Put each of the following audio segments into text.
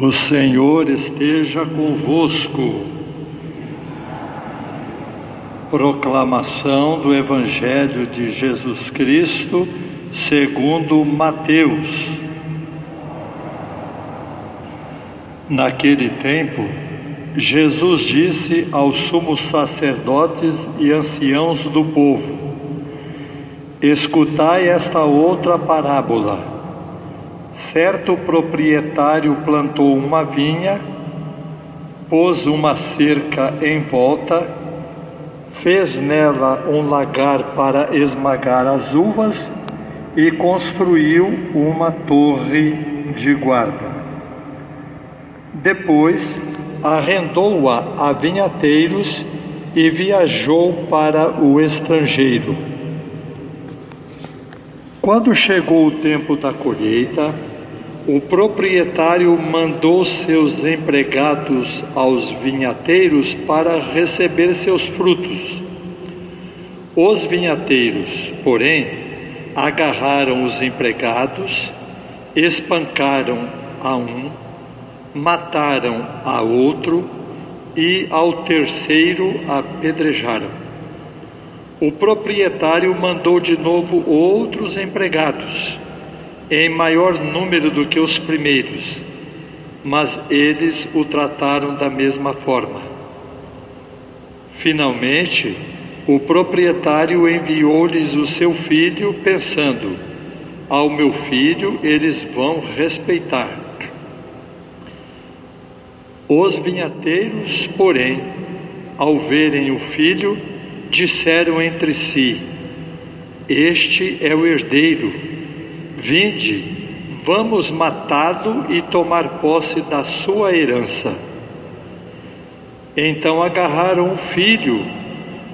O Senhor esteja convosco. Proclamação do Evangelho de Jesus Cristo, segundo Mateus. Naquele tempo, Jesus disse aos sumos sacerdotes e anciãos do povo: Escutai esta outra parábola. Certo proprietário plantou uma vinha, pôs uma cerca em volta, fez nela um lagar para esmagar as uvas e construiu uma torre de guarda. Depois arrendou-a a vinhateiros e viajou para o estrangeiro. Quando chegou o tempo da colheita, o proprietário mandou seus empregados aos vinhateiros para receber seus frutos. Os vinhateiros, porém, agarraram os empregados, espancaram a um, mataram a outro e ao terceiro apedrejaram. O proprietário mandou de novo outros empregados em maior número do que os primeiros, mas eles o trataram da mesma forma. Finalmente, o proprietário enviou-lhes o seu filho, pensando: ao meu filho eles vão respeitar. Os vinhateiros, porém, ao verem o filho, disseram entre si: Este é o herdeiro Vinde, vamos matá-lo e tomar posse da sua herança. Então agarraram o filho,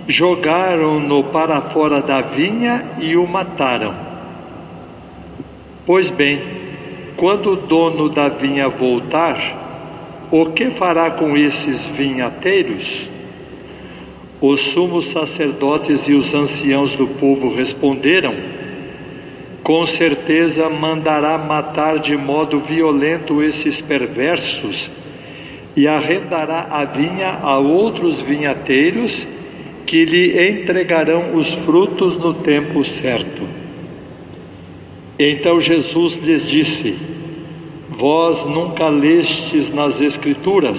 jogaram-no para fora da vinha e o mataram. Pois bem, quando o dono da vinha voltar, o que fará com esses vinhateiros? Os sumos sacerdotes e os anciãos do povo responderam: com certeza mandará matar de modo violento esses perversos e arrendará a vinha a outros vinhateiros que lhe entregarão os frutos no tempo certo. Então Jesus lhes disse: Vós nunca lestes nas Escrituras,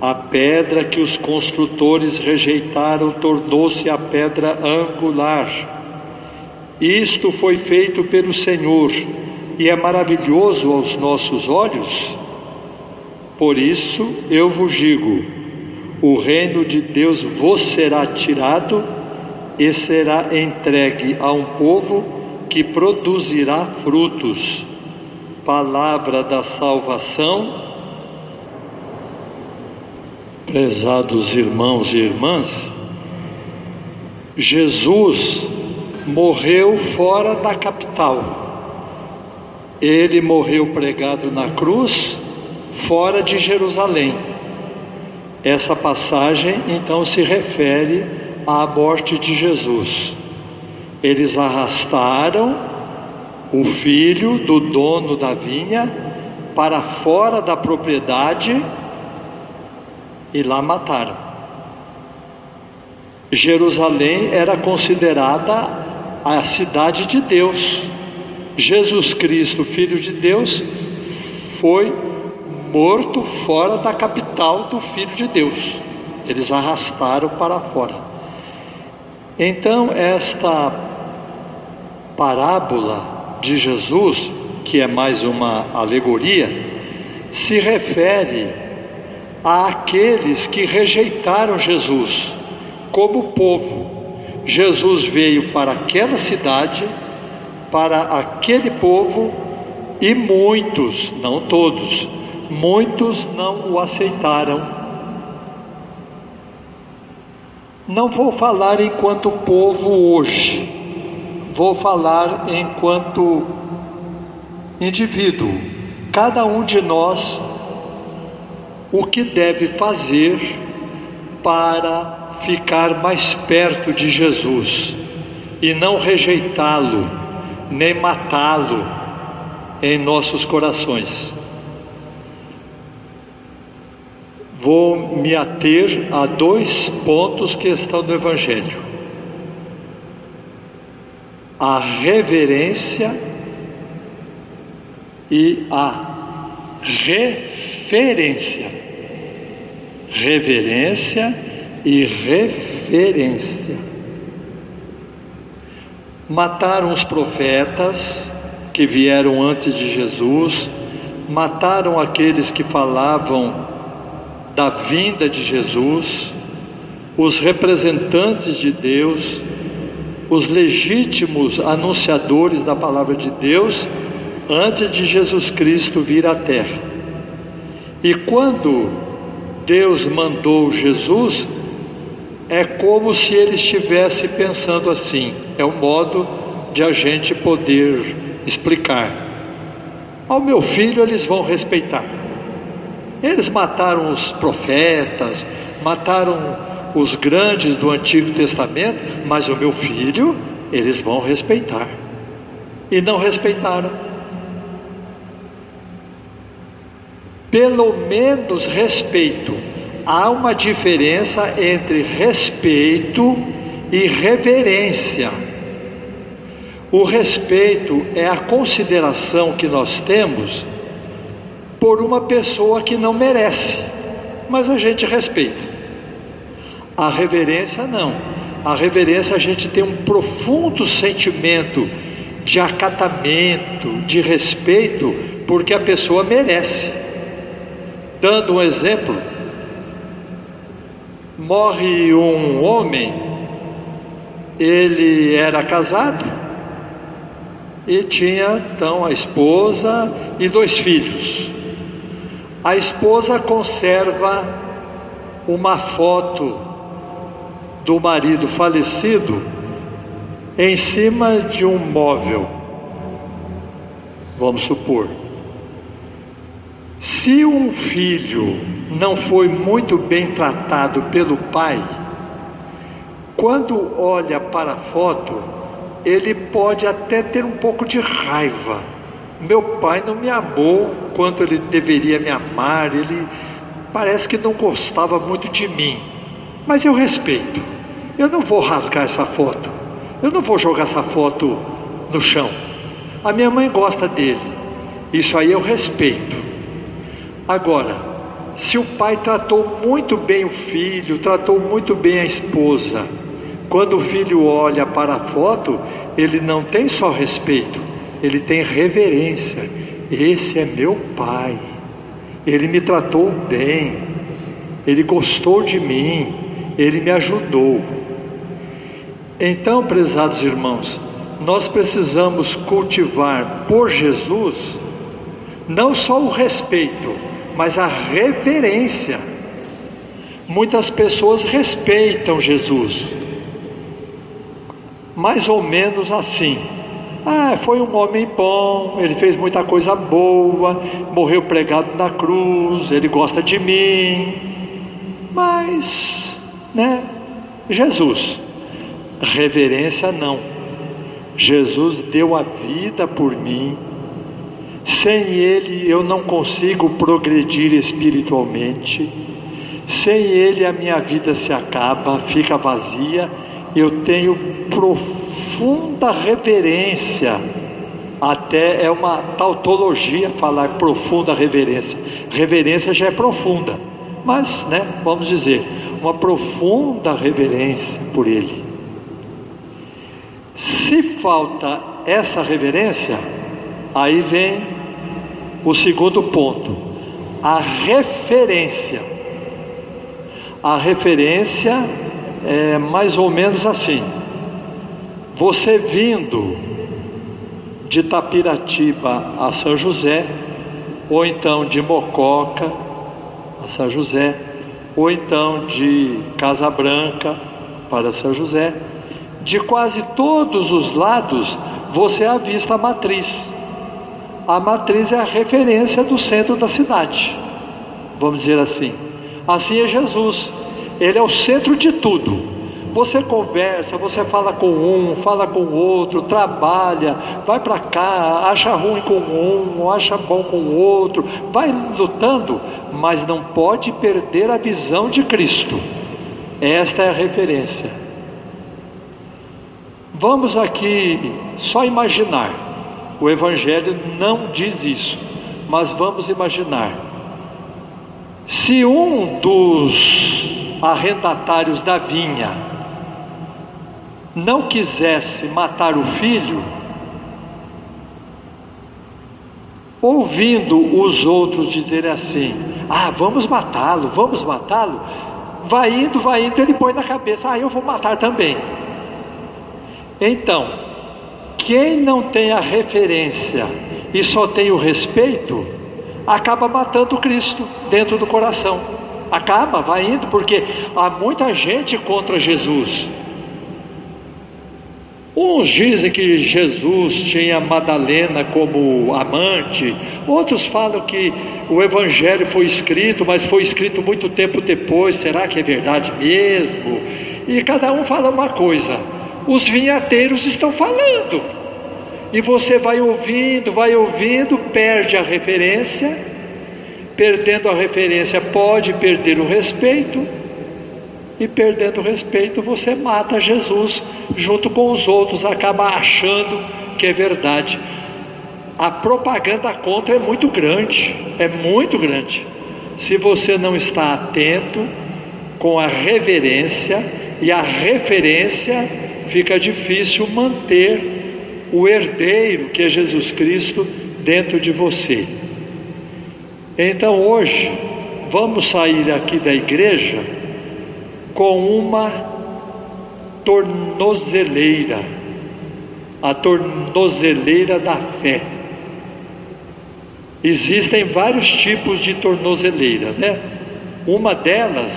a pedra que os construtores rejeitaram tornou-se a pedra angular. Isto foi feito pelo Senhor e é maravilhoso aos nossos olhos. Por isso eu vos digo: o reino de Deus vos será tirado e será entregue a um povo que produzirá frutos. Palavra da salvação. Prezados irmãos e irmãs, Jesus morreu fora da capital. Ele morreu pregado na cruz fora de Jerusalém. Essa passagem então se refere à morte de Jesus. Eles arrastaram o filho do dono da vinha para fora da propriedade e lá mataram. Jerusalém era considerada a cidade de Deus. Jesus Cristo, Filho de Deus, foi morto fora da capital do Filho de Deus. Eles arrastaram para fora. Então, esta parábola de Jesus, que é mais uma alegoria, se refere àqueles que rejeitaram Jesus como povo Jesus veio para aquela cidade, para aquele povo, e muitos, não todos, muitos não o aceitaram. Não vou falar enquanto povo hoje, vou falar enquanto indivíduo. Cada um de nós, o que deve fazer para ficar mais perto de Jesus e não rejeitá-lo, nem matá-lo em nossos corações. vou me ater a dois pontos que estão no Evangelho: a reverência e a referência. Reverência e referência. Mataram os profetas que vieram antes de Jesus, mataram aqueles que falavam da vinda de Jesus, os representantes de Deus, os legítimos anunciadores da palavra de Deus antes de Jesus Cristo vir à terra. E quando Deus mandou Jesus, é como se ele estivesse pensando assim, é um modo de a gente poder explicar. Ao meu filho eles vão respeitar. Eles mataram os profetas, mataram os grandes do Antigo Testamento, mas o meu filho eles vão respeitar. E não respeitaram. Pelo menos respeito. Há uma diferença entre respeito e reverência. O respeito é a consideração que nós temos por uma pessoa que não merece, mas a gente respeita. A reverência não. A reverência a gente tem um profundo sentimento de acatamento, de respeito, porque a pessoa merece. Dando um exemplo, morre um homem, ele era casado e tinha então a esposa e dois filhos. A esposa conserva uma foto do marido falecido em cima de um móvel. Vamos supor. Se um filho não foi muito bem tratado pelo pai, quando olha para a foto, ele pode até ter um pouco de raiva meu pai não me amou quanto ele deveria me amar, ele parece que não gostava muito de mim, mas eu respeito. Eu não vou rasgar essa foto, eu não vou jogar essa foto no chão. A minha mãe gosta dele, isso aí eu respeito. Agora, se o pai tratou muito bem o filho, tratou muito bem a esposa, quando o filho olha para a foto, ele não tem só respeito, ele tem reverência. Esse é meu pai. Ele me tratou bem. Ele gostou de mim. Ele me ajudou. Então, prezados irmãos, nós precisamos cultivar por Jesus não só o respeito, mas a reverência. Muitas pessoas respeitam Jesus, mais ou menos assim. Ah, foi um homem bom, ele fez muita coisa boa, morreu pregado na cruz, ele gosta de mim. Mas, né? Jesus, reverência não. Jesus deu a vida por mim. Sem ele eu não consigo progredir espiritualmente. Sem ele a minha vida se acaba, fica vazia. Eu tenho profunda reverência. Até é uma tautologia falar profunda reverência. Reverência já é profunda, mas, né, vamos dizer, uma profunda reverência por Ele. Se falta essa reverência, aí vem o segundo ponto, a referência. A referência é mais ou menos assim: você vindo de Tapiratiba a São José, ou então de Mococa a São José, ou então de Casa Branca para São José, de quase todos os lados você avista a matriz. A matriz é a referência do centro da cidade, vamos dizer assim. Assim é Jesus, ele é o centro de tudo. Você conversa, você fala com um, fala com o outro, trabalha, vai para cá, acha ruim com um, acha bom com o outro, vai lutando, mas não pode perder a visão de Cristo. Esta é a referência. Vamos aqui só imaginar. O Evangelho não diz isso, mas vamos imaginar. Se um dos arrendatários da vinha não quisesse matar o filho, ouvindo os outros dizerem assim: Ah, vamos matá-lo, vamos matá-lo, vai indo, vai indo, ele põe na cabeça: Ah, eu vou matar também. Então, quem não tem a referência e só tem o respeito, acaba matando Cristo dentro do coração. Acaba, vai indo, porque há muita gente contra Jesus. Uns dizem que Jesus tinha Madalena como amante, outros falam que o Evangelho foi escrito, mas foi escrito muito tempo depois. Será que é verdade mesmo? E cada um fala uma coisa. Os vinhateiros estão falando, e você vai ouvindo, vai ouvindo, perde a referência. Perdendo a referência, pode perder o respeito. E perdendo o respeito, você mata Jesus junto com os outros, acaba achando que é verdade. A propaganda contra é muito grande, é muito grande. Se você não está atento com a reverência e a referência, fica difícil manter o herdeiro que é Jesus Cristo dentro de você. Então hoje, vamos sair aqui da igreja com uma tornozeleira, a tornozeleira da fé. Existem vários tipos de tornozeleira, né? Uma delas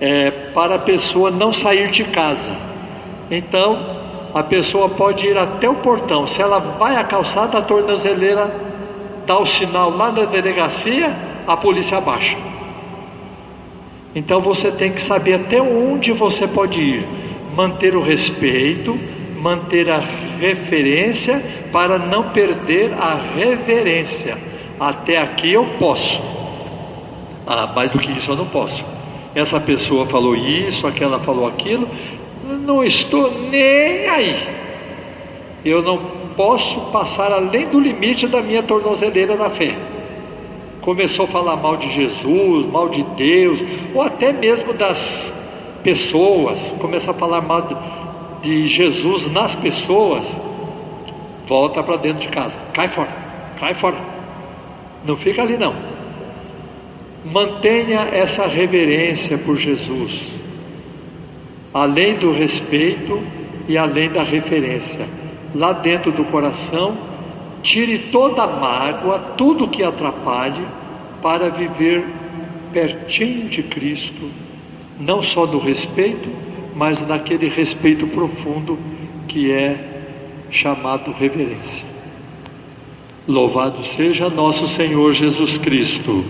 é para a pessoa não sair de casa. Então, a pessoa pode ir até o portão. Se ela vai à calçada, a tornozeleira dá o sinal lá na delegacia, a polícia abaixa. Então você tem que saber até onde você pode ir, manter o respeito, manter a referência para não perder a reverência. Até aqui eu posso. Ah, mais do que isso eu não posso. Essa pessoa falou isso, aquela falou aquilo, não estou nem aí. Eu não posso passar além do limite da minha tornozeleira da fé. Começou a falar mal de Jesus, mal de Deus, ou até mesmo das pessoas, começar a falar mal de Jesus nas pessoas, volta para dentro de casa, cai fora, cai fora. Não fica ali não. Mantenha essa reverência por Jesus além do respeito e além da referência. Lá dentro do coração, tire toda a mágoa, tudo que atrapalhe, para viver pertinho de Cristo, não só do respeito, mas naquele respeito profundo que é chamado reverência. Louvado seja nosso Senhor Jesus Cristo.